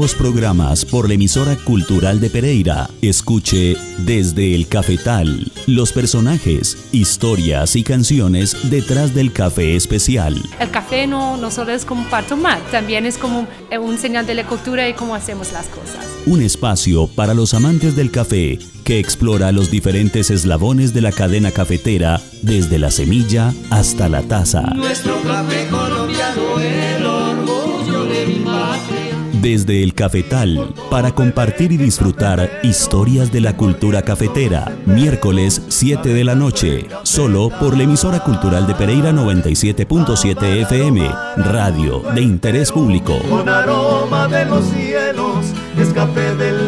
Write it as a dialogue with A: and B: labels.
A: Nuevos programas por la emisora cultural de Pereira. Escuche desde el cafetal los personajes, historias y canciones detrás del café especial.
B: El café no, no solo es como para tomar, también es como un señal de la cultura y cómo hacemos las cosas.
A: Un espacio para los amantes del café que explora los diferentes eslabones de la cadena cafetera desde la semilla hasta la taza.
C: Nuestro café colombiano, el
A: Desde el cafetal, para compartir y disfrutar historias de la cultura cafetera. Miércoles 7 de la noche, solo por la emisora cultural de Pereira 97.7 FM, radio de interés público.
C: Con aroma de los cielos, escape del